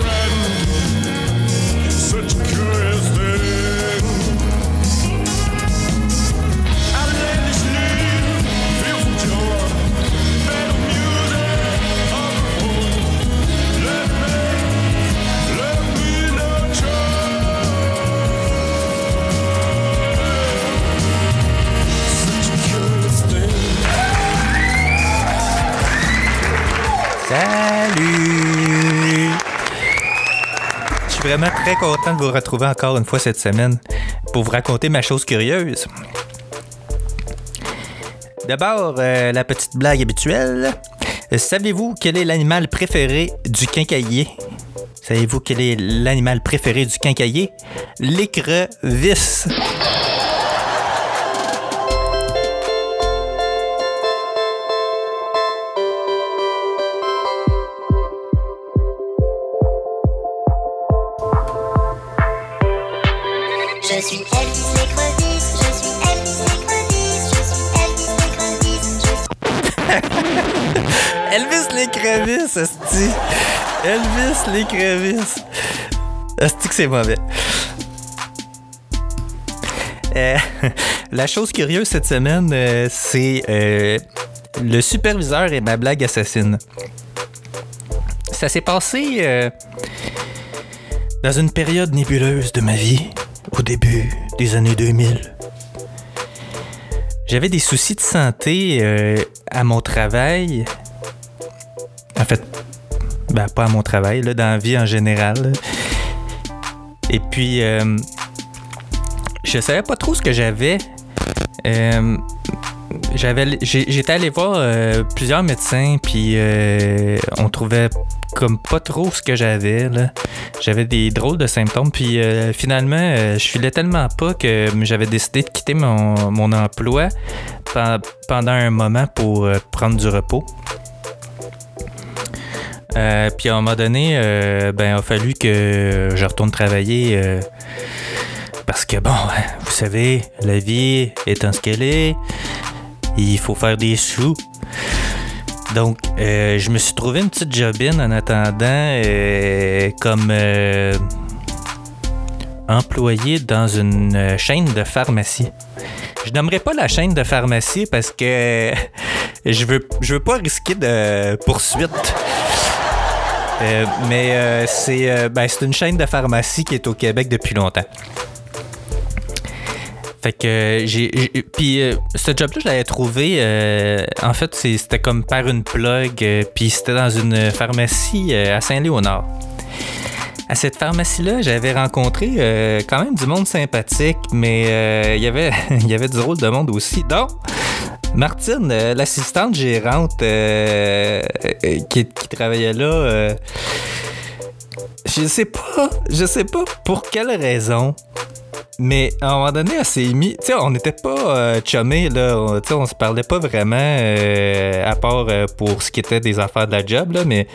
friend. Such a curious thing. Très content de vous retrouver encore une fois cette semaine pour vous raconter ma chose curieuse. D'abord, euh, la petite blague habituelle. Savez-vous quel est l'animal préféré du quincaillier? Savez-vous quel est l'animal préféré du quincaillier? L'écrevisse. Je suis Elvis l'écrevisse, je suis Elvis l'écrevisse, je suis Elvis l'écrevisse, je suis Elvis l'écrevisse, esti. Elvis l'écrevisse. Esti que c'est mauvais. Euh, la chose curieuse cette semaine, euh, c'est euh, le superviseur et ma blague assassine. Ça s'est passé euh, dans une période nébuleuse de ma vie, au début des années 2000. J'avais des soucis de santé euh, à mon travail. En fait, ben, pas à mon travail, là, dans la vie en général. Et puis, euh, je savais pas trop ce que j'avais. Euh, j'étais allé voir euh, plusieurs médecins puis euh, on trouvait comme pas trop ce que j'avais. J'avais des drôles de symptômes puis euh, finalement je filais tellement pas que j'avais décidé de quitter mon, mon emploi pen- pendant un moment pour prendre du repos. Puis à un moment donné, ben, il a fallu que je retourne travailler parce que, bon, vous savez, la vie étant ce qu'elle est, il faut faire des sous. Donc, euh, je me suis trouvé une petite jobine en attendant euh, comme euh, employé dans une chaîne de pharmacie. Je nommerai pas la chaîne de pharmacie parce que je veux, je veux pas risquer de poursuite. Mais ben, c'est une chaîne de pharmacie qui est au Québec depuis longtemps. Fait que euh, j'ai. Puis euh, ce job-là, je l'avais trouvé. euh, en fait, c'était comme par une plug. euh, puis c'était dans une pharmacie à Saint-Léonard. À cette pharmacie-là, j'avais rencontré quand même du monde sympathique, mais il y avait y avait du rôle de monde aussi. Donc, Martine, l'assistante gérante qui, travaillait là, je sais pas, je sais pas pour quelle raison, mais à un moment donné, elle s'est. Tu sais, on n'était pas euh, chummés, là. Tu sais, on se parlait pas vraiment, euh, à part euh, pour ce qui était des affaires de la job, là, mais.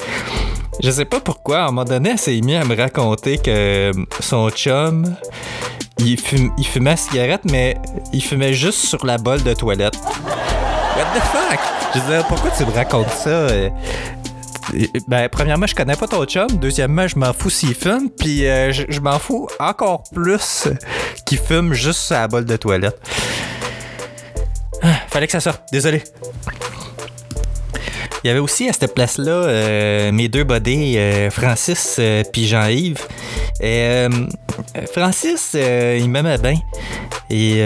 Je sais pas pourquoi, à un moment donné, elle s'est mise à me raconter que euh, son chum, il, il fumait cigarette, mais il fumait juste sur la bolle de toilette. What the fuck? Je disais, pourquoi tu me racontes ça? Ben, premièrement, je connais pas ton chum. Deuxièmement, je m'en fous s'il fume. Puis, euh, je, m'en fous encore plus qu'il fume juste la bolle de toilette. Ah, fallait que ça sorte. Désolé. Il y avait aussi à cette place-là euh, mes deux bodés, euh, Francis euh, puis Jean-Yves. Euh, Francis, euh, il m'aimait bien. Et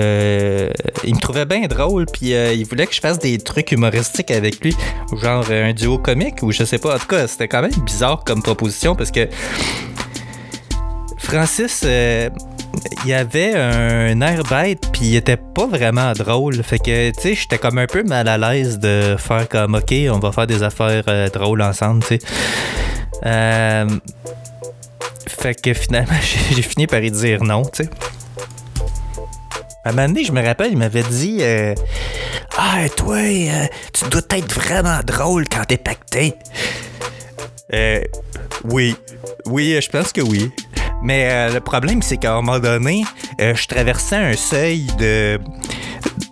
il me trouvait bien drôle, puis il voulait que je fasse des trucs humoristiques avec lui, genre un duo comique ou je sais pas. En tout cas, c'était quand même bizarre comme proposition parce que Francis, il y avait un air bête, puis il était pas vraiment drôle. Fait que, tu sais, j'étais comme un peu mal à l'aise de faire comme, OK, on va faire des affaires euh, drôles ensemble, tu sais. Euh, fait que finalement, j'ai fini par y dire non, tu sais. À un moment donné, je me rappelle, il m'avait dit euh, Ah, toi, euh, tu dois être vraiment drôle quand t'es pacté. Euh, oui. Oui, je pense que oui. Mais euh, le problème, c'est qu'à un moment donné, euh, je traversais un seuil de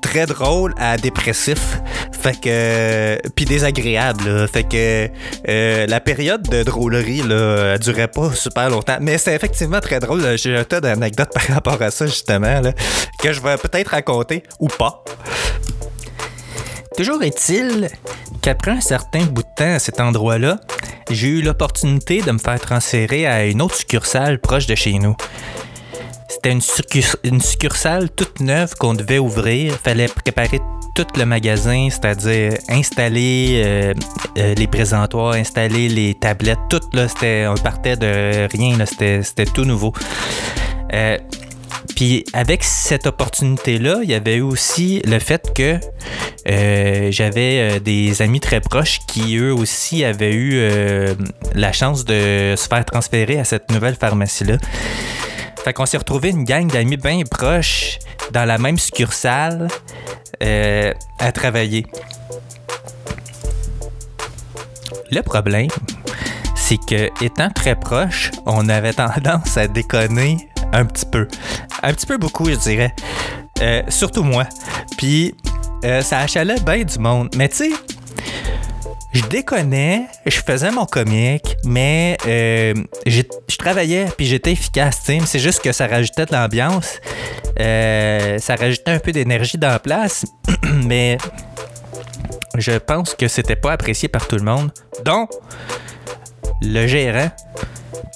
très drôle à dépressif. Fait que. Puis désagréable. Fait que. euh, la période de drôlerie, là, elle durait pas super longtemps. Mais c'est effectivement très drôle. J'ai un tas d'anecdotes par rapport à ça, justement, que je vais peut-être raconter ou pas. Toujours est-il qu'après un certain bout de temps à cet endroit-là, j'ai eu l'opportunité de me faire transférer à une autre succursale proche de chez nous. C'était une, succurs- une succursale toute neuve qu'on devait ouvrir. Fallait préparer tout le magasin, c'est-à-dire installer euh, euh, les présentoirs, installer les tablettes, tout là, on partait de rien, c'était tout nouveau. Euh, puis avec cette opportunité-là, il y avait eu aussi le fait que euh, j'avais euh, des amis très proches qui eux aussi avaient eu euh, la chance de se faire transférer à cette nouvelle pharmacie-là. Fait qu'on s'est retrouvé une gang d'amis bien proches dans la même succursale à travailler. Le problème, c'est que étant très proche, on avait tendance à déconner un petit peu. Un petit peu beaucoup, je dirais. Euh, surtout moi. Puis euh, ça achalait bien du monde. Mais tu sais, je déconnais, je faisais mon comique, mais euh, je travaillais puis j'étais efficace. C'est juste que ça rajoutait de l'ambiance. Ça rajoutait un peu d'énergie dans la place. mais je pense que c'était pas apprécié par tout le monde. Donc, le gérant,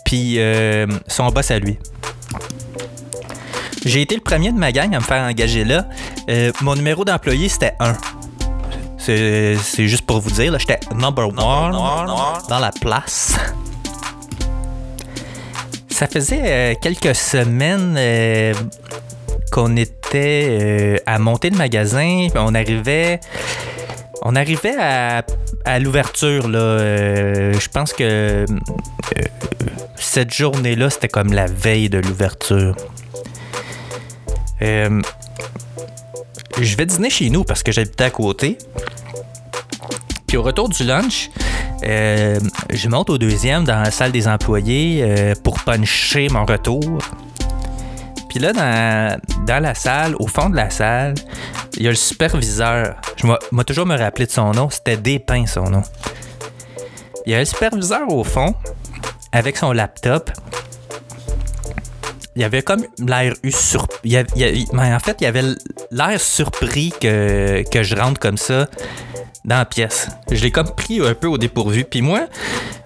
puis euh, son boss à lui. J'ai été le premier de ma gang à me faire engager là. Euh, mon numéro d'employé, c'était 1. C'est c'est juste pour vous dire, là, j'étais number one dans la place. Ça faisait euh, quelques semaines euh, qu'on était à monter le magasin. puis On arrivait, on arrivait à, à l'ouverture. Euh, je pense que euh, cette journée-là, c'était comme la veille de l'ouverture. Euh, je vais dîner chez nous parce que j'habitais à côté. Puis au retour du lunch, je monte au deuxième dans la salle des employés pour puncher mon retour. Puis là, dans, dans la salle, au fond de la salle, il y a le superviseur. Je m'a toujours me rappelé de son nom. C'était Despins, son nom. Il y a le superviseur au fond, avec son laptop. Il y avait comme l'air eu sur... il y avait- il y a- mais en fait, il y avait l'air surpris que, que je rentre comme ça dans la pièce. Je l'ai comme pris un peu au dépourvu. Puis moi,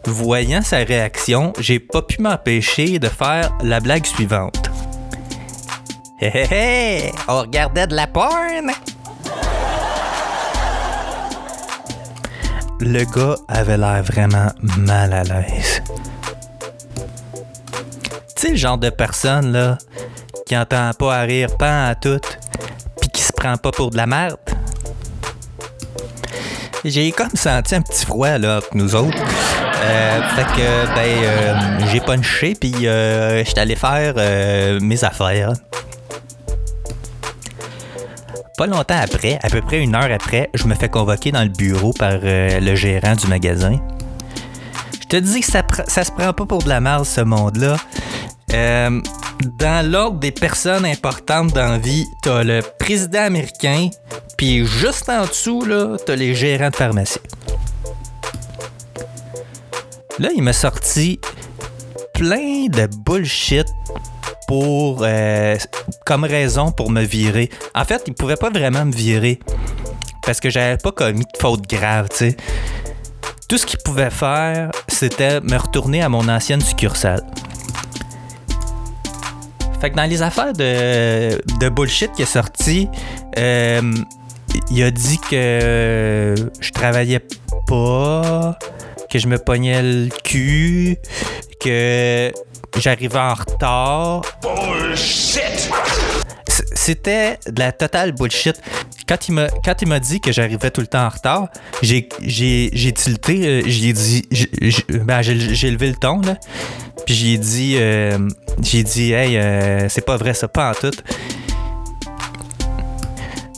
voyant sa réaction, j'ai pas pu m'empêcher de faire la blague suivante. Hé hé hé! On regardait de la porn! Le gars avait l'air vraiment mal à l'aise. Tu sais, le genre de personne, là, qui entend pas à rire pas à tout, puis qui se prend pas pour de la merde. J'ai comme senti un petit froid, là, entre nous autres. Euh, fait que, ben, euh, j'ai punché, puis euh, j'étais allé faire euh, mes affaires. Pas longtemps après, à peu près une heure après, je me fais convoquer dans le bureau par euh, le gérant du magasin. Je te dis que ça, se prend pas pour de la merde, ce monde-là. Euh, dans l'ordre des personnes importantes dans la vie, t'as le président américain, puis juste en dessous, là, t'as les gérants de pharmacie. Là, il m'a sorti plein de bullshit pour euh, comme raison pour me virer. En fait, il pouvait pas vraiment me virer parce que j'avais pas commis de faute grave, tu sais. Tout ce qu'il pouvait faire, c'était me retourner à mon ancienne succursale. Fait que dans les affaires de, de bullshit qui est sorti, euh, il a dit que je travaillais pas, que je me pognais le cul, que j'arrivais en retard. Bullshit! C'était de la totale bullshit. Quand il m'a, quand il m'a dit que j'arrivais tout le temps en retard, j'ai, j'ai, j'ai tilté, euh, j'ai dit, j'ai, j'ai- ben, j'ai, j'ai levé le ton, là. Puis j'ai dit, euh, j'ai dit, hey, euh, c'est pas vrai ça, pas en tout.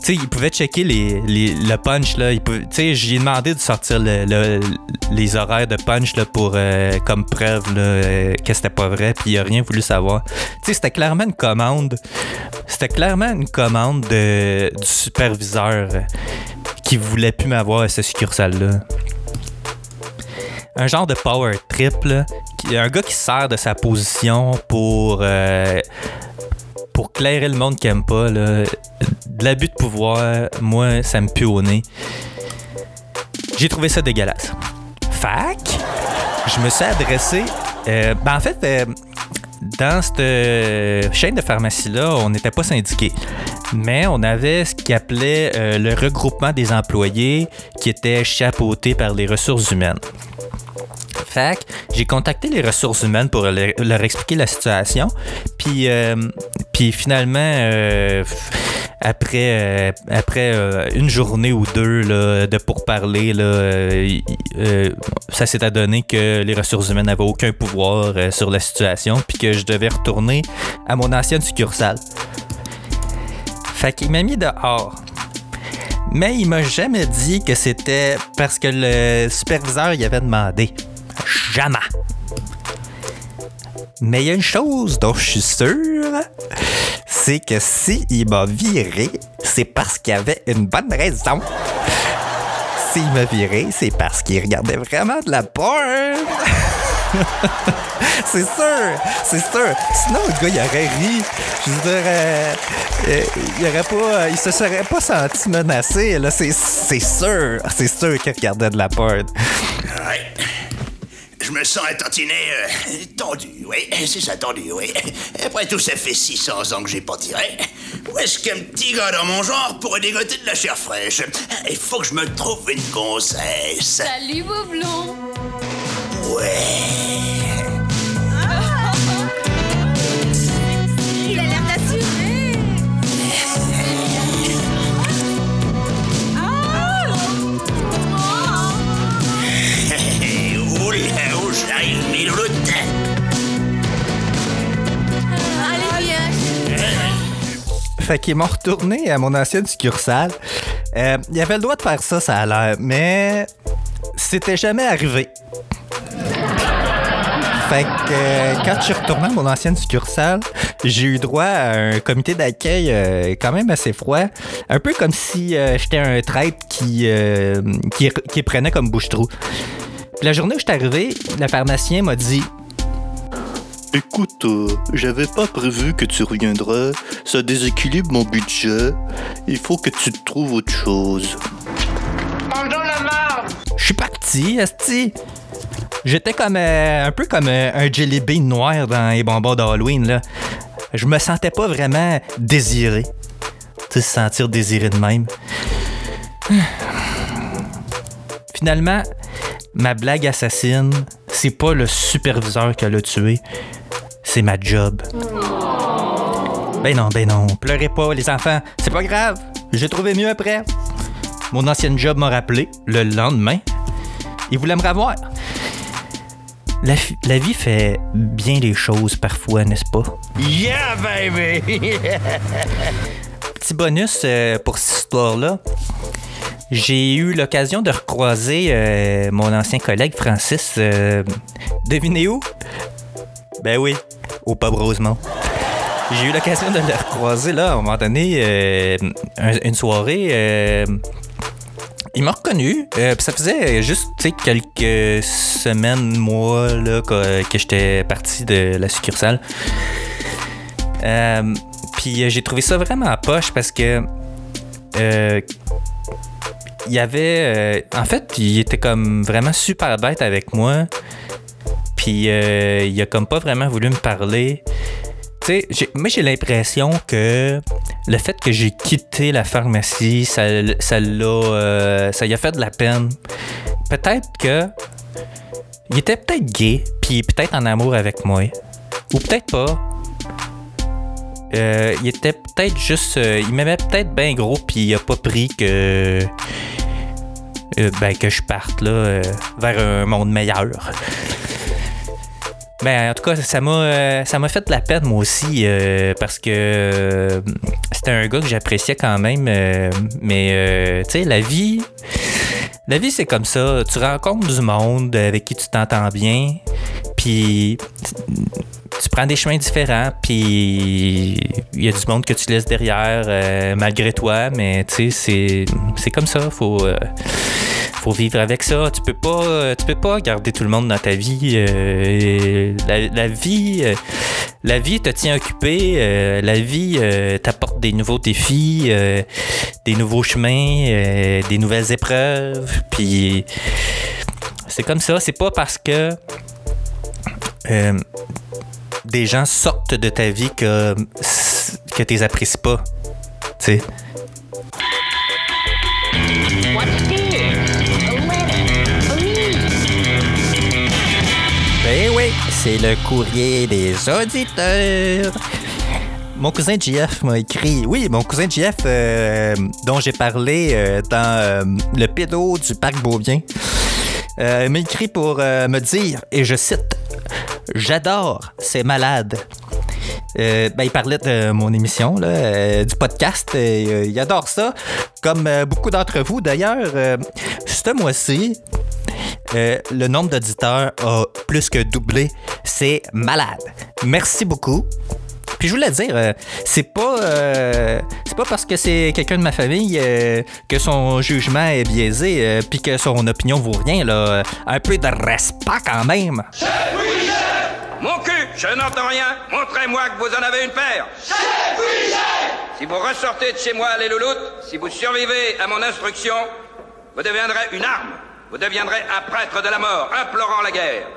Sais, il pouvait checker les, les- le punch, là. Tu sais, j'ai demandé de sortir le- le- les horaires de punch, là, pour, euh, comme preuve, là, euh, que c'était pas vrai, puis il a rien voulu savoir. Tu sais, c'était clairement une commande. C'était clairement une commande de- du superviseur qui voulait plus m'avoir à ce succursale-là. Un genre de power trip, là. Un gars qui sert de sa position pour. euh, pour clairer le monde qui aime pas. De l'abus de pouvoir, moi, ça me pue au nez. J'ai trouvé ça dégueulasse. Fac, je me suis adressé. euh, ben en fait, euh, dans cette euh, chaîne de pharmacie-là, on n'était pas syndiqué. Mais on avait ce qu'ils appelait le regroupement des employés qui était chapeauté par les ressources humaines. J'ai contacté les ressources humaines pour leur, expliquer la situation. Puis, euh, puis finalement, euh, après, euh, après une journée ou deux là, de pourparler, là, ça s'est adonné que les ressources humaines n'avaient aucun pouvoir sur la situation, puis que je devais retourner à mon ancienne succursale. Fait qu'il m'a mis dehors. Mais il m'a jamais dit que c'était parce que le superviseur y avait demandé. Jamais. Mais il y a une chose dont je suis sûr, c'est que si il m'a viré, c'est parce qu'il y avait une bonne raison. S'il m'a viré, c'est parce qu'il regardait vraiment de la porn. c'est sûr, c'est sûr. Sinon, le gars, il aurait ri. Je veux dire, euh, euh, il aurait pas, il se serait pas senti menacé. Là, c'est, sûr, c'est sûr qu'il regardait de la porn. Je me sens un tantinet euh, tendu, oui. C'est ça, tendu, oui. Après tout, ça fait 600 ans que j'ai pas tiré. Où est-ce qu'un petit gars dans mon genre pourrait dégoter de la chair fraîche? Il faut que je me trouve une gonzesse. Salut, Boublon Ouais. Fait qu'ils m'ont retourné à mon ancienne succursale. Euh, il avait le droit de faire ça, ça a l'air, mais c'était jamais arrivé. Fait que euh, quand je suis retourné à mon ancienne succursale, j'ai eu droit à un comité d'accueil euh, quand même assez froid. Un peu comme si euh, j'étais un traître qui, qui, prenait comme bouche-trou. La journée où je suis arrivé, le pharmacien m'a dit Écoute, euh, j'avais pas prévu que tu reviendrais. Ça déséquilibre mon budget. Il faut que tu te trouves autre chose. Je suis parti, esti. J'étais comme euh, un peu comme euh, un jelly bean noir dans les bonbons d'Halloween là. Je me sentais pas vraiment désiré. Tu sais, se sentir désiré de même. Finalement, ma blague assassine, c'est pas le superviseur qui l'a tué, c'est ma job. Ben non, ben non, pleurez pas les enfants, c'est pas grave. J'ai trouvé mieux après. Mon ancienne job m'a rappelé le lendemain. Il voulait me revoir. La, vie fait bien les choses parfois, n'est-ce pas? Yeah, baby! Petit bonus euh, pour cette histoire-là. J'ai eu l'occasion de recroiser euh, mon ancien collègue Francis. euh, devinez où? Ben oui, au pub Rosemont. J'ai eu l'occasion de le recroiser là, à un moment donné, euh, un- une soirée. euh, il m'a reconnu. euh, ça faisait juste quelques semaines, mois là, que, j'étais parti de la succursale. Puis j'ai trouvé ça vraiment à poche parce que il y avait. en fait, il était comme vraiment super bête avec moi. Puis euh, il a comme pas vraiment voulu me parler. Tu sais, moi j'ai l'impression que le fait que j'ai quitté la pharmacie, ça, ça l'a, euh, ça y a fait de la peine. Peut-être que il était peut-être gay, puis peut-être en amour avec moi. Ou peut-être pas. Euh, il était peut-être juste. il m'aimait peut-être bien gros, puis il a pas pris que. ben, que je parte là, vers un monde meilleur. Ben, en tout cas, ça m'a, euh, ça m'a fait de la peine, moi aussi, euh, parce que euh, c'était un gars que j'appréciais quand même. mais, tu sais, la vie. La vie, c'est comme ça. Tu rencontres du monde avec qui tu t'entends bien, puis tu prends des chemins différents, puis il y a du monde que tu laisses derrière malgré toi, mais tu sais, c'est, c'est comme ça. Faut, faut vivre avec ça. Tu peux pas, euh, tu peux pas garder tout le monde dans ta vie. euh, la, vie, euh, la vie te tient occupé. la vie t'apporte des nouveaux défis, des nouveaux chemins, des nouvelles épreuves. Puis c'est comme ça. C'est pas parce que des gens sortent de ta vie que que tu les apprécies pas. Tu sais. C'est le courrier des auditeurs. Mon cousin JF m'a écrit. Oui, mon cousin JF, euh, dont j'ai parlé euh, dans euh, le pédo du parc Beaubien, m'a écrit pour me dire, et je cite, J'adore, c'est malade. Euh, ben, il parlait de mon émission, là, du podcast. et, il adore ça. Comme beaucoup d'entre vous, d'ailleurs, ce mois-ci, euh, le nombre d'auditeurs a plus que doublé. C'est malade. Merci beaucoup. Puis je voulais dire, euh, c'est pas euh, c'est pas parce que c'est quelqu'un de ma famille euh, que son jugement est biaisé euh, puis que son opinion vaut rien là. Un peu de respect quand même. Mon cul, je n'entends rien. Montrez-moi que vous en avez une paire. Si vous ressortez de chez moi, les louloutes, si vous survivez à mon instruction, vous deviendrez une arme. Vous deviendrez un prêtre de la mort, implorant la guerre.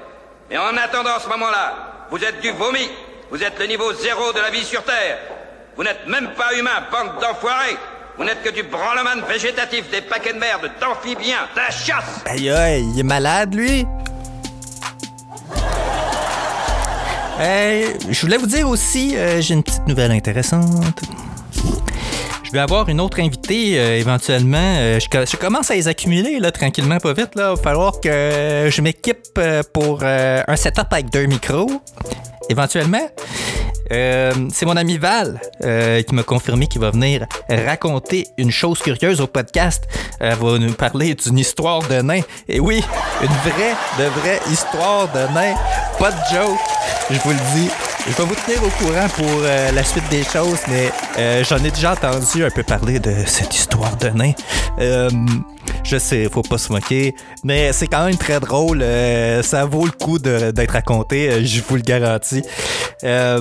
Mais en attendant ce moment-là, vous êtes du vomi. Vous êtes le niveau zéro de la vie sur Terre. Vous n'êtes même pas humain, bande d'enfoirés. Vous n'êtes que du branleman végétatif, des paquets de merde, d'amphibiens, de la chasse. Aïe aïe, il est malade lui? Je voulais vous dire aussi, euh, j'ai une petite nouvelle intéressante. Je vais avoir une autre invitée euh, éventuellement. Euh, je, co- je commence à les accumuler là, tranquillement, pas vite. Là. Il va falloir que je m'équipe euh, pour euh, un setup avec deux micros. Éventuellement. Euh, c'est mon ami Val euh, qui m'a confirmé qu'il va venir raconter une chose curieuse au podcast. Elle va nous parler d'une histoire de nain. Et oui, une vraie, de vraie histoire de nain. Pas de joke, je vous le dis. Je vais vous tenir au courant pour euh, la suite des choses, mais euh, j'en ai déjà entendu un peu parler de cette histoire de nain. Euh, je sais, faut pas se moquer, mais c'est quand même très drôle. euh, ça vaut le coup d'être raconté, euh, je vous le garantis. Euh,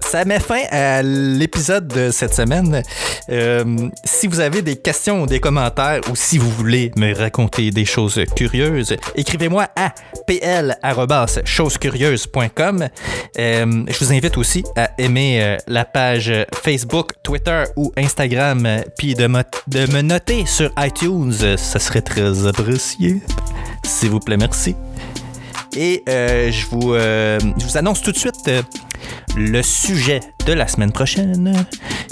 ça met fin à l'épisode de cette semaine. Si vous avez des questions des commentaires ou si vous voulez me raconter des choses curieuses, écrivez-moi à pl.chosescurieuses.com. Euh, je vous invite aussi à aimer la page Facebook, Twitter ou Instagram, puis de me noter sur iTunes. Euh, Ça serait très apprécié. S'il vous plaît, merci. Et euh, je, vous, euh, je vous annonce tout de suite le sujet de la semaine prochaine,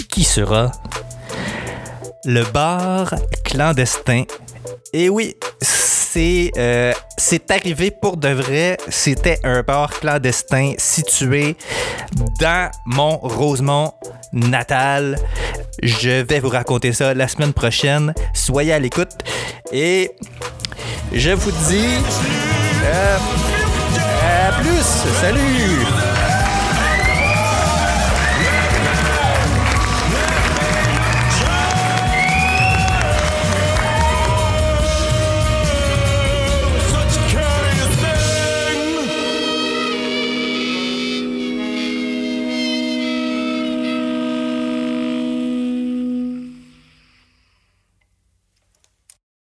qui sera le bar clandestin. Et oui, c'est arrivé pour de vrai. C'était un bar clandestin situé dans mon Rosemont natal. Je vais vous raconter ça la semaine prochaine. Soyez à l'écoute. Et je vous dis... euh, à plus. Salut.